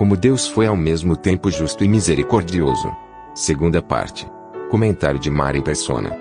Como Deus foi ao mesmo tempo justo e misericordioso. Segunda parte. Comentário de Mari Persona.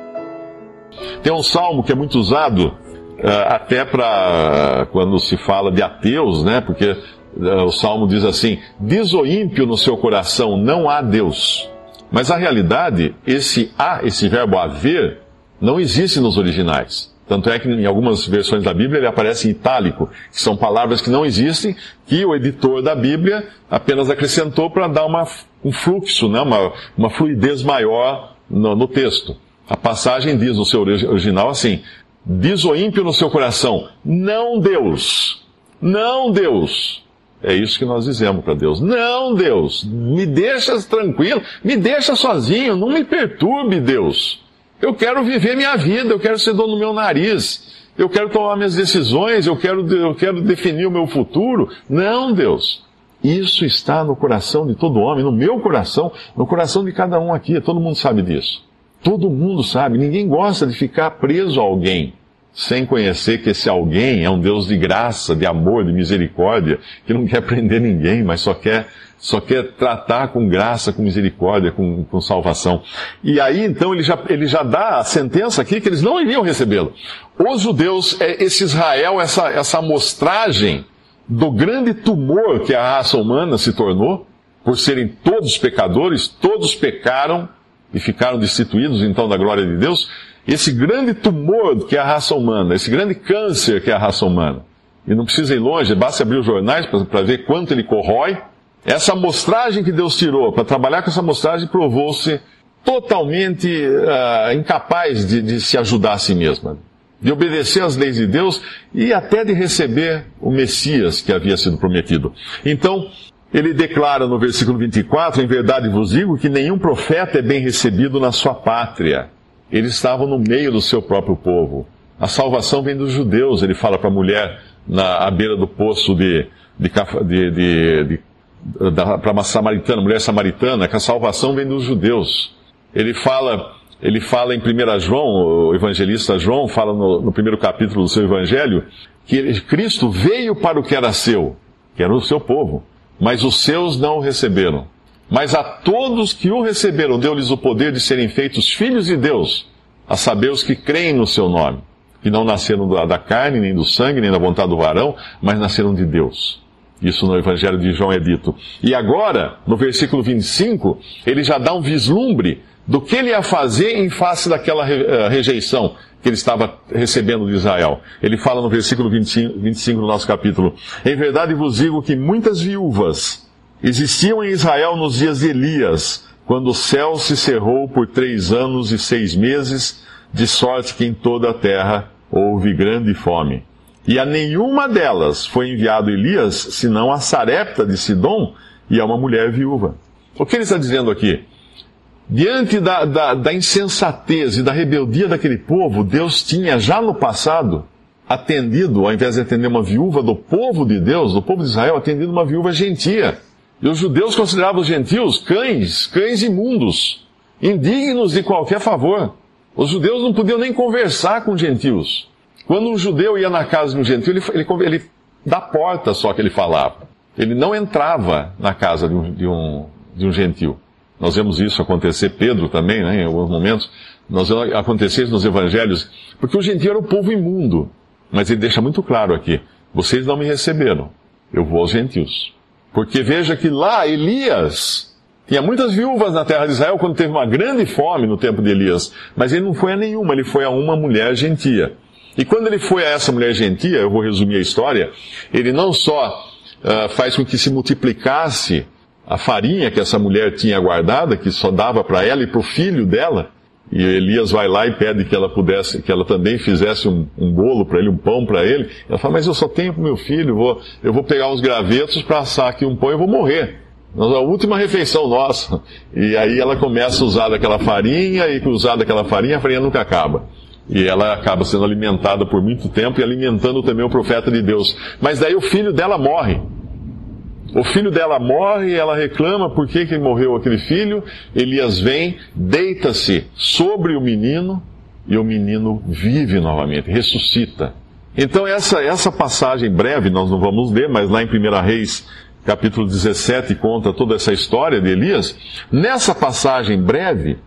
Tem um salmo que é muito usado uh, até para quando se fala de ateus, né? Porque uh, o salmo diz assim: Diz o ímpio no seu coração, não há Deus. Mas a realidade, esse há, esse verbo haver, não existe nos originais. Tanto é que em algumas versões da Bíblia ele aparece em itálico, que são palavras que não existem, que o editor da Bíblia apenas acrescentou para dar uma, um fluxo, né, uma, uma fluidez maior no, no texto. A passagem diz no seu original assim: Diz o ímpio no seu coração, não Deus, não Deus. É isso que nós dizemos para Deus. Não, Deus, me deixa tranquilo, me deixa sozinho, não me perturbe, Deus. Eu quero viver minha vida, eu quero ser dono do meu nariz, eu quero tomar minhas decisões, eu quero, eu quero definir o meu futuro. Não, Deus. Isso está no coração de todo homem, no meu coração, no coração de cada um aqui. Todo mundo sabe disso. Todo mundo sabe. Ninguém gosta de ficar preso a alguém sem conhecer que esse alguém é um Deus de graça, de amor, de misericórdia, que não quer prender ninguém, mas só quer só quer tratar com graça, com misericórdia, com, com salvação. E aí então ele já, ele já dá a sentença aqui que eles não iriam recebê-lo. Os judeus, é, esse Israel, essa, essa amostragem do grande tumor que a raça humana se tornou, por serem todos pecadores, todos pecaram e ficaram destituídos então da glória de Deus, esse grande tumor que é a raça humana, esse grande câncer que é a raça humana. E não precisa ir longe, basta abrir os jornais para ver quanto ele corrói, essa amostragem que Deus tirou para trabalhar com essa amostragem provou-se totalmente uh, incapaz de, de se ajudar a si mesma, de obedecer às leis de Deus e até de receber o Messias que havia sido prometido. Então, ele declara no versículo 24: Em verdade vos digo que nenhum profeta é bem recebido na sua pátria. Eles estavam no meio do seu próprio povo. A salvação vem dos judeus, ele fala para a mulher na à beira do poço de, de, de, de para uma samaritana, mulher samaritana, que a salvação vem dos judeus. Ele fala, ele fala em 1 João, o evangelista João fala no, no primeiro capítulo do seu evangelho, que Cristo veio para o que era seu, que era o seu povo, mas os seus não o receberam. Mas a todos que o receberam, deu-lhes o poder de serem feitos filhos de Deus, a saber os que creem no seu nome, que não nasceram da carne, nem do sangue, nem da vontade do varão, mas nasceram de Deus. Isso no Evangelho de João é dito. E agora, no versículo 25, ele já dá um vislumbre do que ele ia fazer em face daquela eh, rejeição que ele estava recebendo de Israel. Ele fala no versículo 25, 25 do nosso capítulo: Em verdade vos digo que muitas viúvas existiam em Israel nos dias de Elias, quando o céu se cerrou por três anos e seis meses, de sorte que em toda a terra houve grande fome. E a nenhuma delas foi enviado Elias, senão a Sarepta de Sidom e a uma mulher viúva. O que ele está dizendo aqui? Diante da, da, da insensatez e da rebeldia daquele povo, Deus tinha já no passado atendido, ao invés de atender uma viúva do povo de Deus, do povo de Israel, atendido uma viúva gentia. E os judeus consideravam os gentios cães, cães imundos, indignos de qualquer favor. Os judeus não podiam nem conversar com gentios. Quando um judeu ia na casa de um gentil, ele, ele, ele da porta só que ele falava. Ele não entrava na casa de um, de um, de um gentil. Nós vemos isso acontecer, Pedro também, né, em alguns momentos. Nós vemos acontecer nos evangelhos, porque o gentil era o povo imundo. Mas ele deixa muito claro aqui: vocês não me receberam, eu vou aos gentios. Porque veja que lá Elias tinha muitas viúvas na terra de Israel quando teve uma grande fome no tempo de Elias, mas ele não foi a nenhuma, ele foi a uma mulher gentia. E quando ele foi a essa mulher gentia, eu vou resumir a história, ele não só uh, faz com que se multiplicasse a farinha que essa mulher tinha guardada, que só dava para ela e para o filho dela, e Elias vai lá e pede que ela pudesse, que ela também fizesse um, um bolo para ele, um pão para ele. Ela fala, mas eu só tenho para meu filho, vou, eu vou pegar uns gravetos para assar aqui um pão e vou morrer. É a última refeição nossa. E aí ela começa a usar daquela farinha, e usar daquela farinha, a farinha nunca acaba. E ela acaba sendo alimentada por muito tempo e alimentando também o profeta de Deus. Mas daí o filho dela morre. O filho dela morre e ela reclama por que, que morreu aquele filho. Elias vem, deita-se sobre o menino e o menino vive novamente, ressuscita. Então essa, essa passagem breve, nós não vamos ler, mas lá em 1 Reis, capítulo 17, conta toda essa história de Elias. Nessa passagem breve,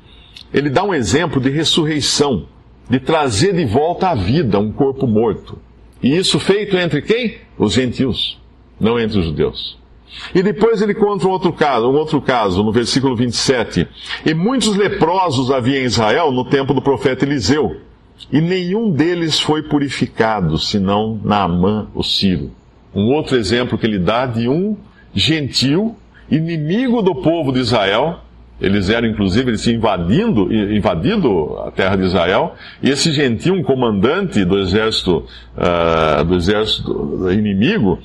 ele dá um exemplo de ressurreição, de trazer de volta à vida um corpo morto. E isso feito entre quem? Os gentios, não entre os judeus. E depois ele conta um outro caso, um outro caso, no versículo 27. E muitos leprosos havia em Israel no tempo do profeta Eliseu, e nenhum deles foi purificado, senão Naamã, o Ciro. Um outro exemplo que ele dá de um gentil, inimigo do povo de Israel, eles eram, inclusive, eles invadindo, invadido a terra de Israel, e esse gentil, um comandante do exército, uh, do exército inimigo,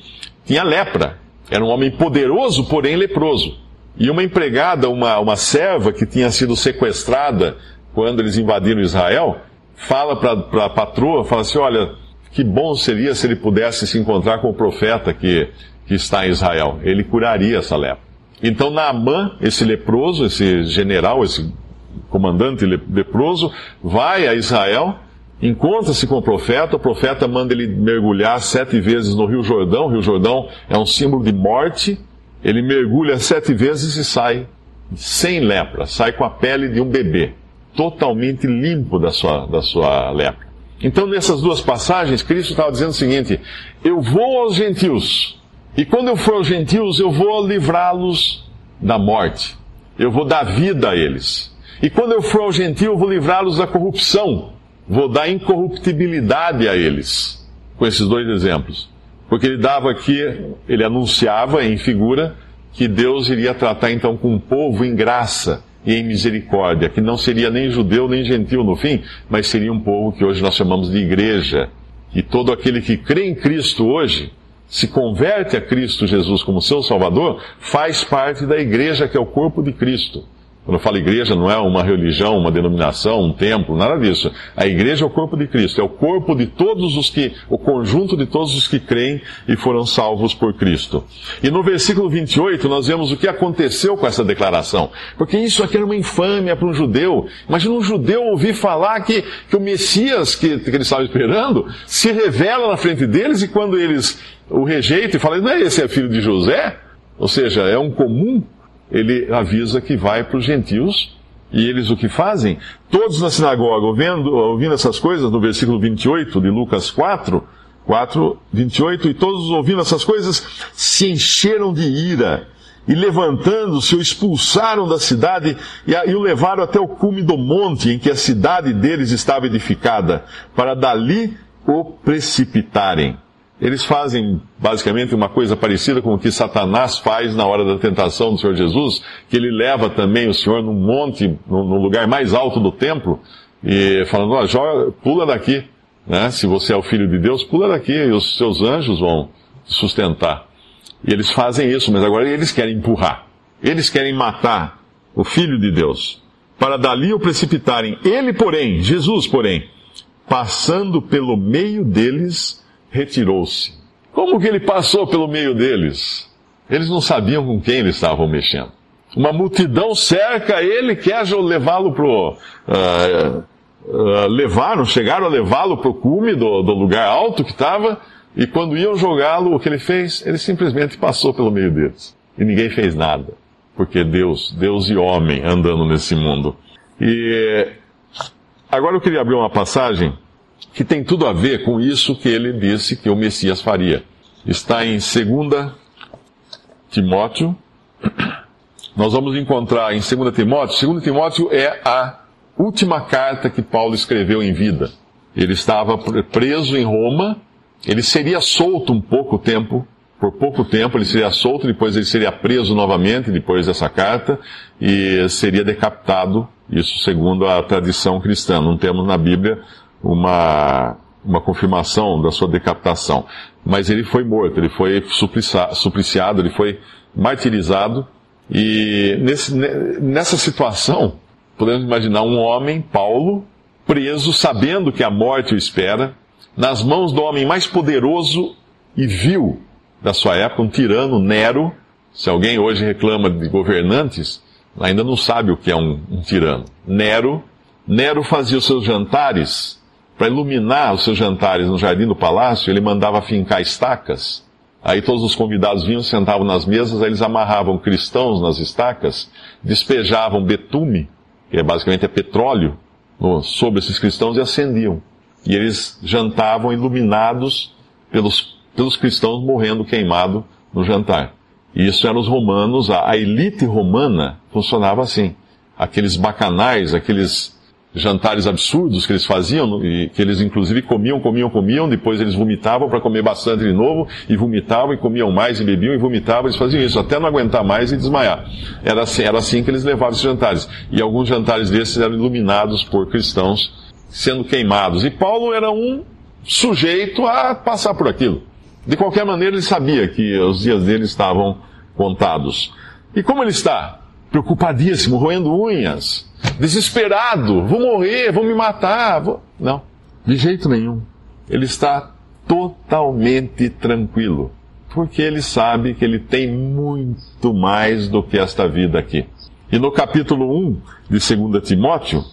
tinha lepra. Era um homem poderoso, porém leproso. E uma empregada, uma, uma serva que tinha sido sequestrada quando eles invadiram Israel, fala para a patroa, fala assim, olha, que bom seria se ele pudesse se encontrar com o profeta que, que está em Israel. Ele curaria essa lepra. Então Naamã, esse leproso, esse general, esse comandante leproso, vai a Israel encontra-se com o profeta, o profeta manda ele mergulhar sete vezes no Rio Jordão, o Rio Jordão é um símbolo de morte, ele mergulha sete vezes e sai sem lepra, sai com a pele de um bebê, totalmente limpo da sua, da sua lepra. Então, nessas duas passagens, Cristo estava dizendo o seguinte: Eu vou aos gentios, e quando eu for aos gentios, eu vou livrá-los da morte, eu vou dar vida a eles. E quando eu for aos gentios, eu vou livrá-los da corrupção, vou dar incorruptibilidade a eles, com esses dois exemplos. Porque ele dava aqui, ele anunciava em figura que Deus iria tratar então com um povo em graça e em misericórdia, que não seria nem judeu nem gentil no fim, mas seria um povo que hoje nós chamamos de igreja. E todo aquele que crê em Cristo hoje, se converte a Cristo Jesus como seu Salvador, faz parte da igreja que é o corpo de Cristo. Quando eu falo igreja, não é uma religião, uma denominação, um templo, nada disso. A igreja é o corpo de Cristo, é o corpo de todos os que, o conjunto de todos os que creem e foram salvos por Cristo. E no versículo 28 nós vemos o que aconteceu com essa declaração. Porque isso aqui era uma infâmia para um judeu. Imagina um judeu ouvir falar que, que o Messias que, que eles estavam esperando se revela na frente deles e quando eles o rejeitam e falam, não é esse é filho de José? Ou seja, é um comum ele avisa que vai para os gentios, e eles o que fazem? Todos na sinagoga, ouvindo, ouvindo essas coisas, no versículo 28 de Lucas 4, 4, 28, e todos ouvindo essas coisas, se encheram de ira, e levantando-se, o expulsaram da cidade e, e o levaram até o cume do monte em que a cidade deles estava edificada, para dali o precipitarem. Eles fazem basicamente uma coisa parecida com o que Satanás faz na hora da tentação do Senhor Jesus, que ele leva também o Senhor num monte, no lugar mais alto do templo, e falando, ó, pula daqui, né? Se você é o filho de Deus, pula daqui e os seus anjos vão te sustentar. E eles fazem isso, mas agora eles querem empurrar. Eles querem matar o filho de Deus, para dali o precipitarem. Ele, porém, Jesus, porém, passando pelo meio deles, retirou-se. Como que ele passou pelo meio deles? Eles não sabiam com quem eles estavam mexendo. Uma multidão cerca ele, quer levá-lo para uh, uh, levaram, chegaram a levá-lo para o cume do, do lugar alto que estava, e quando iam jogá-lo, o que ele fez? Ele simplesmente passou pelo meio deles. E ninguém fez nada. Porque Deus, Deus e homem andando nesse mundo. E agora eu queria abrir uma passagem que tem tudo a ver com isso que ele disse que o Messias faria. Está em 2 Timóteo. Nós vamos encontrar em 2 Timóteo. 2 Timóteo é a última carta que Paulo escreveu em vida. Ele estava preso em Roma, ele seria solto um pouco tempo por pouco tempo, ele seria solto, depois ele seria preso novamente, depois dessa carta, e seria decapitado, isso segundo a tradição cristã. Não temos na Bíblia uma, uma confirmação da sua decapitação. Mas ele foi morto, ele foi supliciado, ele foi martirizado, e nesse, nessa situação, podemos imaginar um homem, Paulo, preso, sabendo que a morte o espera, nas mãos do homem mais poderoso e vil da sua época, um tirano, Nero. Se alguém hoje reclama de governantes, ainda não sabe o que é um, um tirano. Nero, Nero fazia os seus jantares, para iluminar os seus jantares no jardim do palácio, ele mandava fincar estacas. Aí todos os convidados vinham, sentavam nas mesas, aí eles amarravam cristãos nas estacas, despejavam betume, que é basicamente é petróleo, sobre esses cristãos e acendiam. E eles jantavam iluminados pelos, pelos cristãos morrendo queimado no jantar. E isso eram os romanos, a, a elite romana funcionava assim. Aqueles bacanais, aqueles jantares absurdos que eles faziam, e que eles inclusive comiam, comiam, comiam, depois eles vomitavam para comer bastante de novo, e vomitavam, e comiam mais, e bebiam, e vomitavam, eles faziam isso, até não aguentar mais e desmaiar. Era assim, era assim que eles levavam esses jantares. E alguns jantares desses eram iluminados por cristãos sendo queimados. E Paulo era um sujeito a passar por aquilo. De qualquer maneira, ele sabia que os dias dele estavam contados. E como ele está? Preocupadíssimo, roendo unhas, desesperado, vou morrer, vou me matar. Vou... Não, de jeito nenhum. Ele está totalmente tranquilo, porque ele sabe que ele tem muito mais do que esta vida aqui. E no capítulo 1 de 2 Timóteo,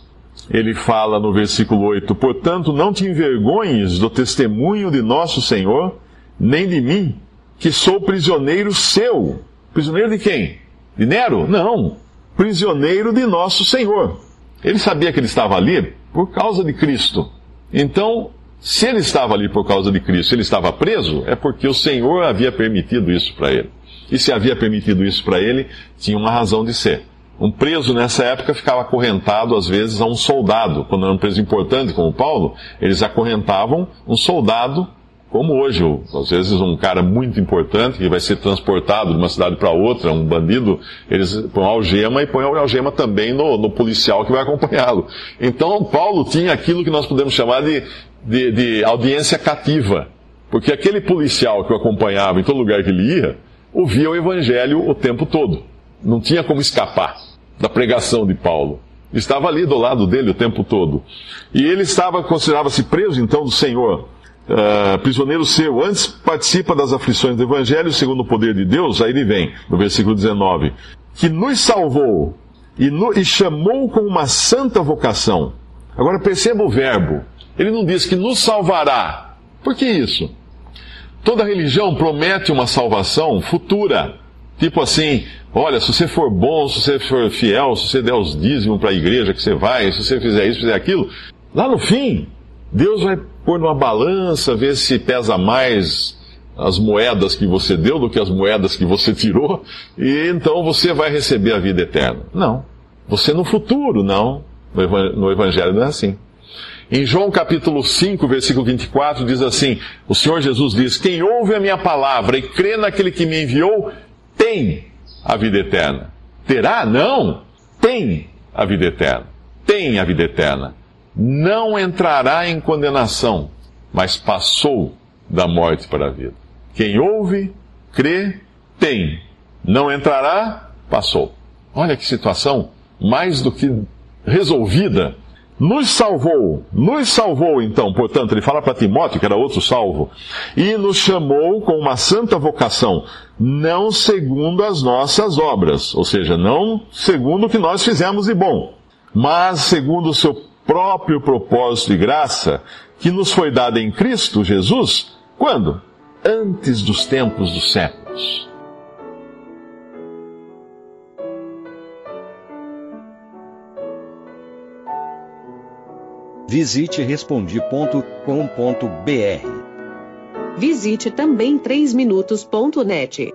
ele fala no versículo 8: Portanto, não te envergonhes do testemunho de nosso Senhor, nem de mim, que sou prisioneiro seu. Prisioneiro de quem? De Nero? Não. Prisioneiro de nosso Senhor. Ele sabia que ele estava ali por causa de Cristo. Então, se ele estava ali por causa de Cristo, ele estava preso, é porque o Senhor havia permitido isso para ele. E se havia permitido isso para ele, tinha uma razão de ser. Um preso nessa época ficava acorrentado, às vezes, a um soldado. Quando era um preso importante, como Paulo, eles acorrentavam um soldado, como hoje. Às vezes, um cara muito importante que vai ser transportado de uma cidade para outra, um bandido, eles põem algema e põem algema também no, no policial que vai acompanhá-lo. Então, Paulo tinha aquilo que nós podemos chamar de, de, de audiência cativa. Porque aquele policial que o acompanhava em todo lugar que ele ia, ouvia o evangelho o tempo todo. Não tinha como escapar da pregação de Paulo. Estava ali do lado dele o tempo todo. E ele estava, considerava-se preso então do Senhor, uh, prisioneiro seu. Antes participa das aflições do Evangelho, segundo o poder de Deus. Aí ele vem, no versículo 19: que nos salvou e, no, e chamou com uma santa vocação. Agora perceba o verbo. Ele não diz que nos salvará. Por que isso? Toda religião promete uma salvação futura. Tipo assim, olha, se você for bom, se você for fiel, se você der os dízimos para a igreja que você vai, se você fizer isso, fizer aquilo, lá no fim, Deus vai pôr numa balança, ver se pesa mais as moedas que você deu do que as moedas que você tirou, e então você vai receber a vida eterna. Não. Você no futuro, não. No Evangelho não é assim. Em João capítulo 5, versículo 24, diz assim: O Senhor Jesus diz: Quem ouve a minha palavra e crê naquele que me enviou, tem a vida eterna. Terá? Não. Tem a vida eterna. Tem a vida eterna. Não entrará em condenação, mas passou da morte para a vida. Quem ouve, crê, tem. Não entrará, passou. Olha que situação mais do que resolvida nos salvou, nos salvou então, portanto, ele fala para Timóteo, que era outro salvo, e nos chamou com uma santa vocação, não segundo as nossas obras, ou seja, não segundo o que nós fizemos de bom, mas segundo o seu próprio propósito e graça, que nos foi dado em Cristo Jesus, quando? Antes dos tempos dos séculos. Visite respondi.com.br. Visite também 3minutos.net.